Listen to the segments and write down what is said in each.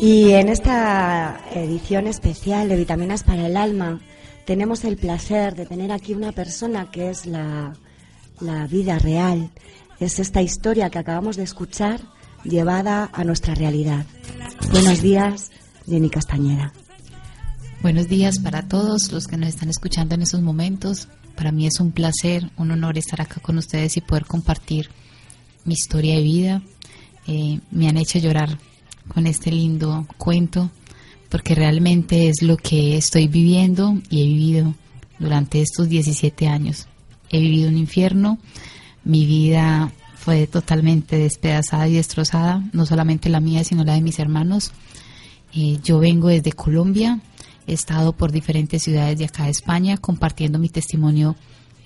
Y en esta edición especial de Vitaminas para el Alma tenemos el placer de tener aquí una persona que es la, la vida real. Es esta historia que acabamos de escuchar llevada a nuestra realidad. Buenos días, Jenny Castañeda. Buenos días para todos los que nos están escuchando en estos momentos. Para mí es un placer, un honor estar acá con ustedes y poder compartir mi historia de vida. Eh, me han hecho llorar con este lindo cuento porque realmente es lo que estoy viviendo y he vivido durante estos 17 años. He vivido un infierno, mi vida fue totalmente despedazada y destrozada, no solamente la mía, sino la de mis hermanos. Eh, yo vengo desde Colombia, he estado por diferentes ciudades de acá de España compartiendo mi testimonio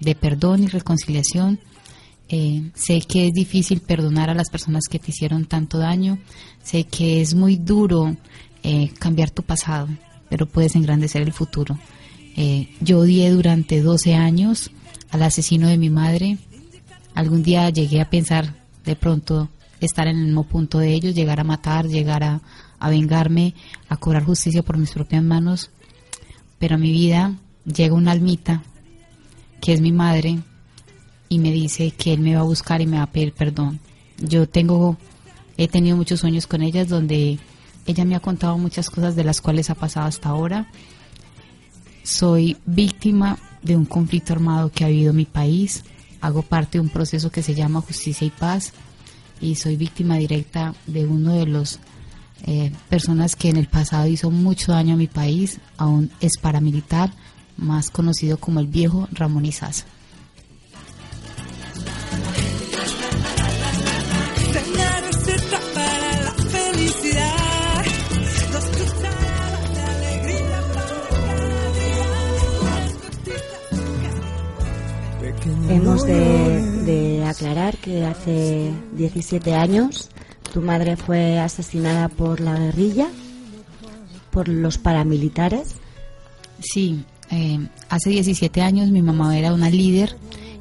de perdón y reconciliación. Eh, sé que es difícil perdonar a las personas que te hicieron tanto daño. Sé que es muy duro eh, cambiar tu pasado, pero puedes engrandecer el futuro. Eh, yo odié durante 12 años al asesino de mi madre. Algún día llegué a pensar de pronto estar en el mismo punto de ellos, llegar a matar, llegar a, a vengarme, a cobrar justicia por mis propias manos. Pero a mi vida llega una almita, que es mi madre, y me dice que él me va a buscar y me va a pedir perdón. Yo tengo, he tenido muchos sueños con ellas donde ella me ha contado muchas cosas de las cuales ha pasado hasta ahora. Soy víctima de un conflicto armado que ha habido en mi país. Hago parte de un proceso que se llama Justicia y Paz y soy víctima directa de uno de los eh, personas que en el pasado hizo mucho daño a mi país, aún es paramilitar, más conocido como el viejo Ramón Izaza. Hemos de, aclarar que hace 17 años tu madre fue asesinada por la guerrilla, por los paramilitares. Sí, eh, hace 17 años mi mamá era una líder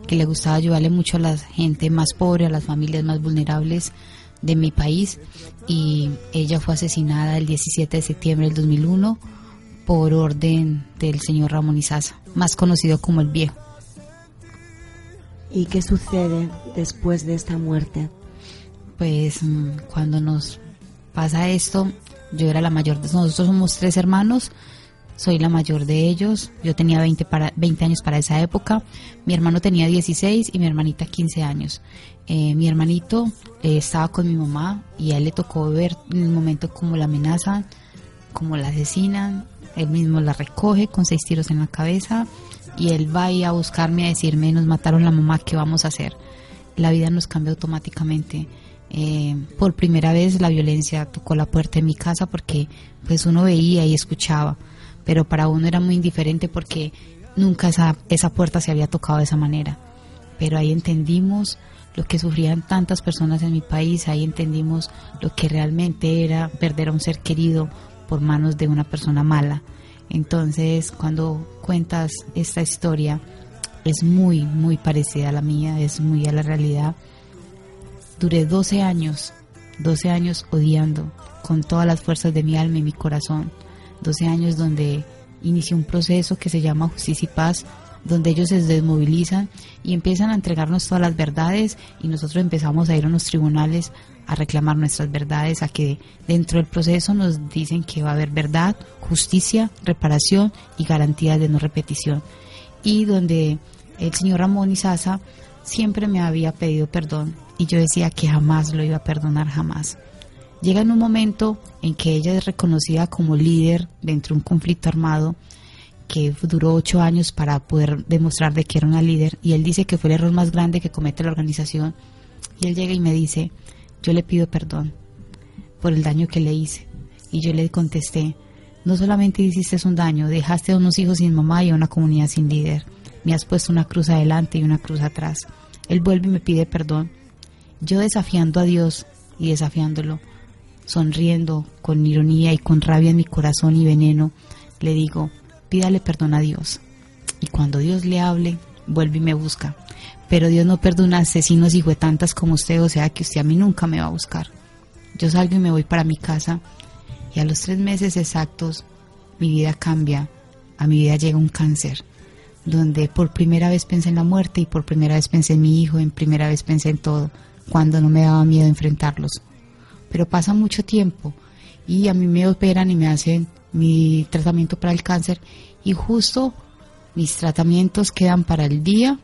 que le gustaba ayudarle mucho a la gente más pobre, a las familias más vulnerables de mi país y ella fue asesinada el 17 de septiembre del 2001 por orden del señor Ramón Izaza, más conocido como el Viejo. ¿Y qué sucede después de esta muerte? Pues mm, cuando nos pasa esto, yo era la mayor de nosotros somos tres hermanos, soy la mayor de ellos, yo tenía 20, para, 20 años para esa época, mi hermano tenía 16 y mi hermanita 15 años. Eh, mi hermanito eh, estaba con mi mamá y a él le tocó ver en el momento como la amenazan, como la asesinan, él mismo la recoge con seis tiros en la cabeza y él va a buscarme a decirme, nos mataron la mamá, ¿qué vamos a hacer? La vida nos cambió automáticamente. Eh, por primera vez la violencia tocó la puerta de mi casa porque pues uno veía y escuchaba, pero para uno era muy indiferente porque nunca esa, esa puerta se había tocado de esa manera. Pero ahí entendimos lo que sufrían tantas personas en mi país, ahí entendimos lo que realmente era perder a un ser querido por manos de una persona mala. Entonces, cuando cuentas esta historia, es muy, muy parecida a la mía, es muy a la realidad. Duré 12 años, 12 años odiando con todas las fuerzas de mi alma y mi corazón. 12 años donde inicié un proceso que se llama Justicia y Paz, donde ellos se desmovilizan y empiezan a entregarnos todas las verdades y nosotros empezamos a ir a los tribunales a reclamar nuestras verdades, a que dentro del proceso nos dicen que va a haber verdad, justicia, reparación y garantías de no repetición. Y donde el señor Ramón Izaza siempre me había pedido perdón y yo decía que jamás lo iba a perdonar, jamás. Llega en un momento en que ella es reconocida como líder dentro de un conflicto armado que duró ocho años para poder demostrar de que era una líder y él dice que fue el error más grande que comete la organización y él llega y me dice yo le pido perdón, por el daño que le hice. Y yo le contesté, no solamente hiciste un daño, dejaste a unos hijos sin mamá y a una comunidad sin líder. Me has puesto una cruz adelante y una cruz atrás. Él vuelve y me pide perdón. Yo desafiando a Dios y desafiándolo, sonriendo con ironía y con rabia en mi corazón y veneno, le digo, pídale perdón a Dios. Y cuando Dios le hable, vuelve y me busca. Pero Dios no perdona asesinos y tantas como usted, o sea que usted a mí nunca me va a buscar. Yo salgo y me voy para mi casa y a los tres meses exactos mi vida cambia, a mi vida llega un cáncer, donde por primera vez pensé en la muerte y por primera vez pensé en mi hijo, en primera vez pensé en todo, cuando no me daba miedo enfrentarlos. Pero pasa mucho tiempo y a mí me operan y me hacen mi tratamiento para el cáncer y justo mis tratamientos quedan para el día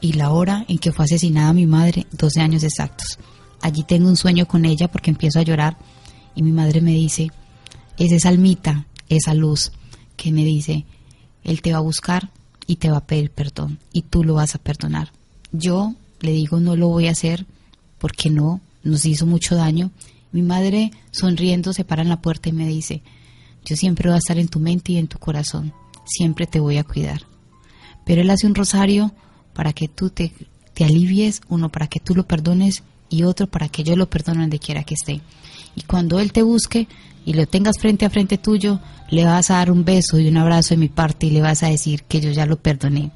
y la hora en que fue asesinada mi madre, 12 años exactos. Allí tengo un sueño con ella porque empiezo a llorar y mi madre me dice, es esa almita, esa luz que me dice, él te va a buscar y te va a pedir perdón y tú lo vas a perdonar. Yo le digo, no lo voy a hacer porque no, nos hizo mucho daño. Mi madre sonriendo se para en la puerta y me dice, yo siempre voy a estar en tu mente y en tu corazón, siempre te voy a cuidar. Pero él hace un rosario para que tú te, te alivies, uno para que tú lo perdones y otro para que yo lo perdone donde quiera que esté. Y cuando Él te busque y lo tengas frente a frente tuyo, le vas a dar un beso y un abrazo de mi parte y le vas a decir que yo ya lo perdoné,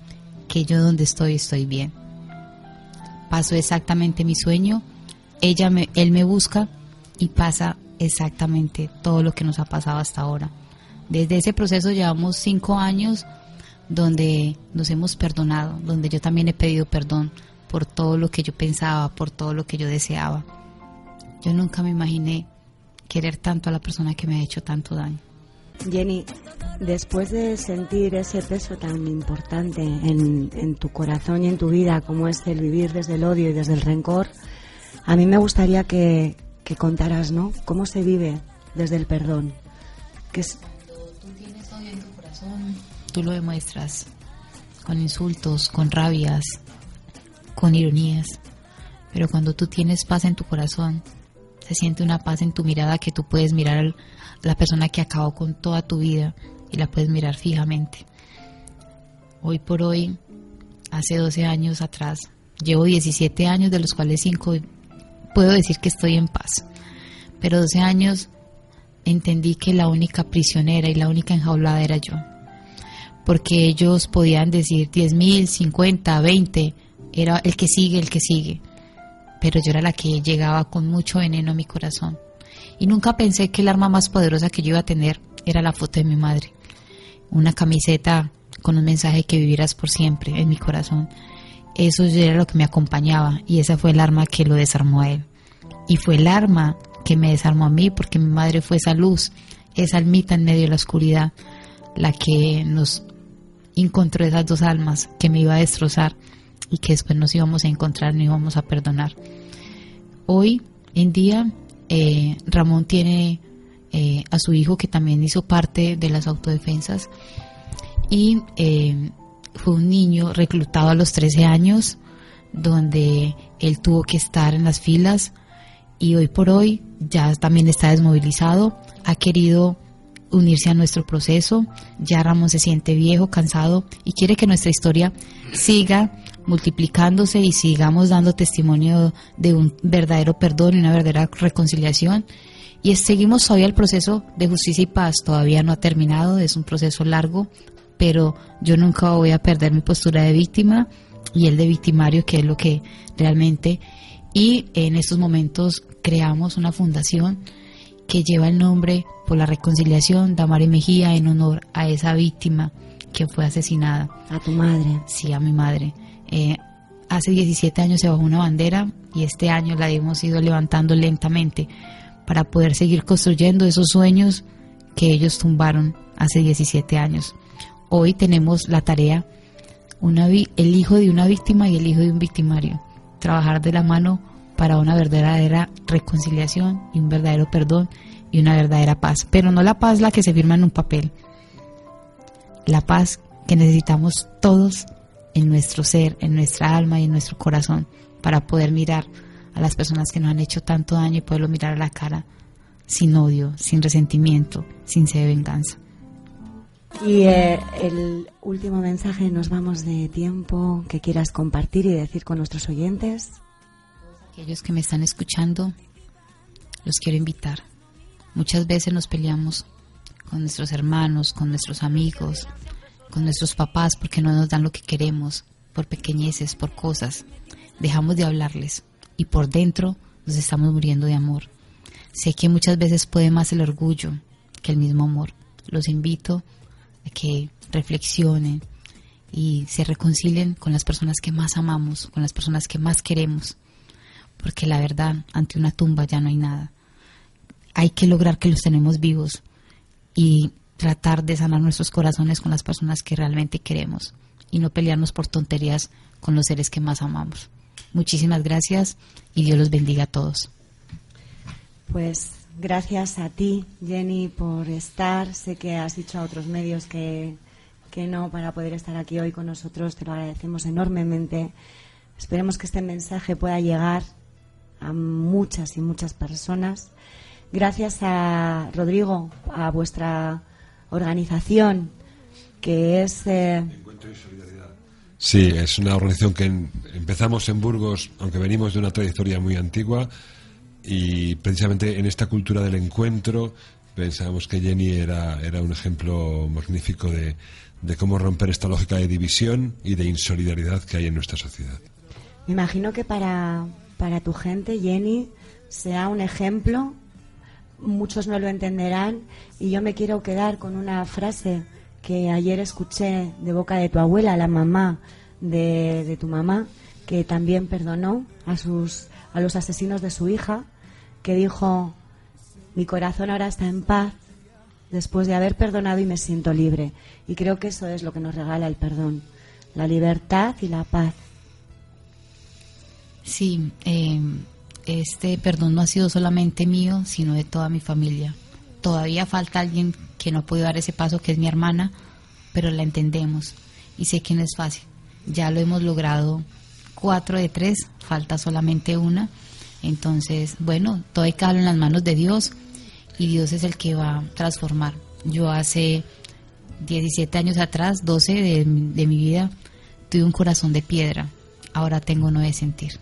que yo donde estoy estoy bien. Paso exactamente mi sueño, ella él me busca y pasa exactamente todo lo que nos ha pasado hasta ahora. Desde ese proceso llevamos cinco años donde nos hemos perdonado, donde yo también he pedido perdón por todo lo que yo pensaba, por todo lo que yo deseaba. Yo nunca me imaginé querer tanto a la persona que me ha hecho tanto daño. Jenny, después de sentir ese peso tan importante en, tu corazón y en tu vida como es el vivir desde el odio y desde el rencor, a mí me gustaría que, que contaras, ¿no? ¿Cómo se vive desde el perdón? Que es... Tú tienes odio en tu corazón, tú lo demuestras con insultos, con rabias, con ironías. Pero cuando tú tienes paz en tu corazón, se siente una paz en tu mirada que tú puedes mirar a la persona que acabó con toda tu vida y la puedes mirar fijamente. Hoy por hoy, hace 12 años atrás, llevo 17 años, de los cuales 5 puedo decir que estoy en paz. Pero 12 años entendí que la única prisionera y la única enjaulada era yo porque ellos podían decir 10 mil, 50, 20, era el que sigue, el que sigue, pero yo era la que llegaba con mucho veneno a mi corazón. Y nunca pensé que el arma más poderosa que yo iba a tener era la foto de mi madre, una camiseta con un mensaje que vivieras por siempre en mi corazón. Eso era lo que me acompañaba y esa fue el arma que lo desarmó a él. Y fue el arma que me desarmó a mí porque mi madre fue esa luz, esa almita en medio de la oscuridad, la que nos encontró esas dos almas que me iba a destrozar y que después nos íbamos a encontrar, no íbamos a perdonar. Hoy en día eh, Ramón tiene eh, a su hijo que también hizo parte de las autodefensas y eh, fue un niño reclutado a los 13 años donde él tuvo que estar en las filas y hoy por hoy ya también está desmovilizado, ha querido unirse a nuestro proceso. Ya Ramón se siente viejo, cansado y quiere que nuestra historia siga multiplicándose y sigamos dando testimonio de un verdadero perdón y una verdadera reconciliación. Y seguimos todavía el proceso de justicia y paz, todavía no ha terminado, es un proceso largo, pero yo nunca voy a perder mi postura de víctima y el de victimario, que es lo que realmente... Y en estos momentos creamos una fundación que lleva el nombre por la reconciliación Damari Mejía en honor a esa víctima que fue asesinada. A tu madre. Sí, a mi madre. Eh, hace 17 años se bajó una bandera y este año la hemos ido levantando lentamente para poder seguir construyendo esos sueños que ellos tumbaron hace 17 años. Hoy tenemos la tarea, el hijo de una víctima y el hijo de un victimario, trabajar de la mano para una verdadera reconciliación y un verdadero perdón y una verdadera paz. Pero no la paz la que se firma en un papel, la paz que necesitamos todos en nuestro ser, en nuestra alma y en nuestro corazón para poder mirar a las personas que nos han hecho tanto daño y poderlo mirar a la cara sin odio, sin resentimiento, sin sed de venganza. Y eh, el último mensaje, nos vamos de tiempo, que quieras compartir y decir con nuestros oyentes. Aquellos que me están escuchando, los quiero invitar. Muchas veces nos peleamos con nuestros hermanos, con nuestros amigos, con nuestros papás porque no nos dan lo que queremos, por pequeñeces, por cosas. Dejamos de hablarles y por dentro nos estamos muriendo de amor. Sé que muchas veces puede más el orgullo que el mismo amor. Los invito a que reflexionen y se reconcilien con las personas que más amamos, con las personas que más queremos, porque la verdad, ante una tumba ya no hay nada. Hay que lograr que los tenemos vivos y tratar de sanar nuestros corazones con las personas que realmente queremos y no pelearnos por tonterías con los seres que más amamos. Muchísimas gracias y Dios los bendiga a todos. Pues gracias a ti, Jenny, por estar. Sé que has dicho a otros medios que, que no para poder estar aquí hoy con nosotros. Te lo agradecemos enormemente. Esperemos que este mensaje pueda llegar a muchas y muchas personas. Gracias a Rodrigo, a vuestra organización, que es. Eh, sí, es una organización que empezamos en Burgos, aunque venimos de una trayectoria muy antigua y precisamente en esta cultura del encuentro pensábamos que Jenny era, era un ejemplo magnífico de, de cómo romper esta lógica de división y de insolidaridad que hay en nuestra sociedad. Me imagino que para, para tu gente, Jenny, sea un ejemplo, muchos no lo entenderán, y yo me quiero quedar con una frase que ayer escuché de boca de tu abuela, la mamá de, de tu mamá, que también perdonó a sus a los asesinos de su hija, que dijo, mi corazón ahora está en paz después de haber perdonado y me siento libre. Y creo que eso es lo que nos regala el perdón, la libertad y la paz. Sí, eh, este perdón no ha sido solamente mío, sino de toda mi familia. Todavía falta alguien que no puede dar ese paso, que es mi hermana, pero la entendemos y sé que no es fácil. Ya lo hemos logrado cuatro de tres, falta solamente una. Entonces, bueno, todo hay que en las manos de Dios y Dios es el que va a transformar. Yo hace 17 años atrás, 12 de, de mi vida, tuve un corazón de piedra. Ahora tengo uno de sentir.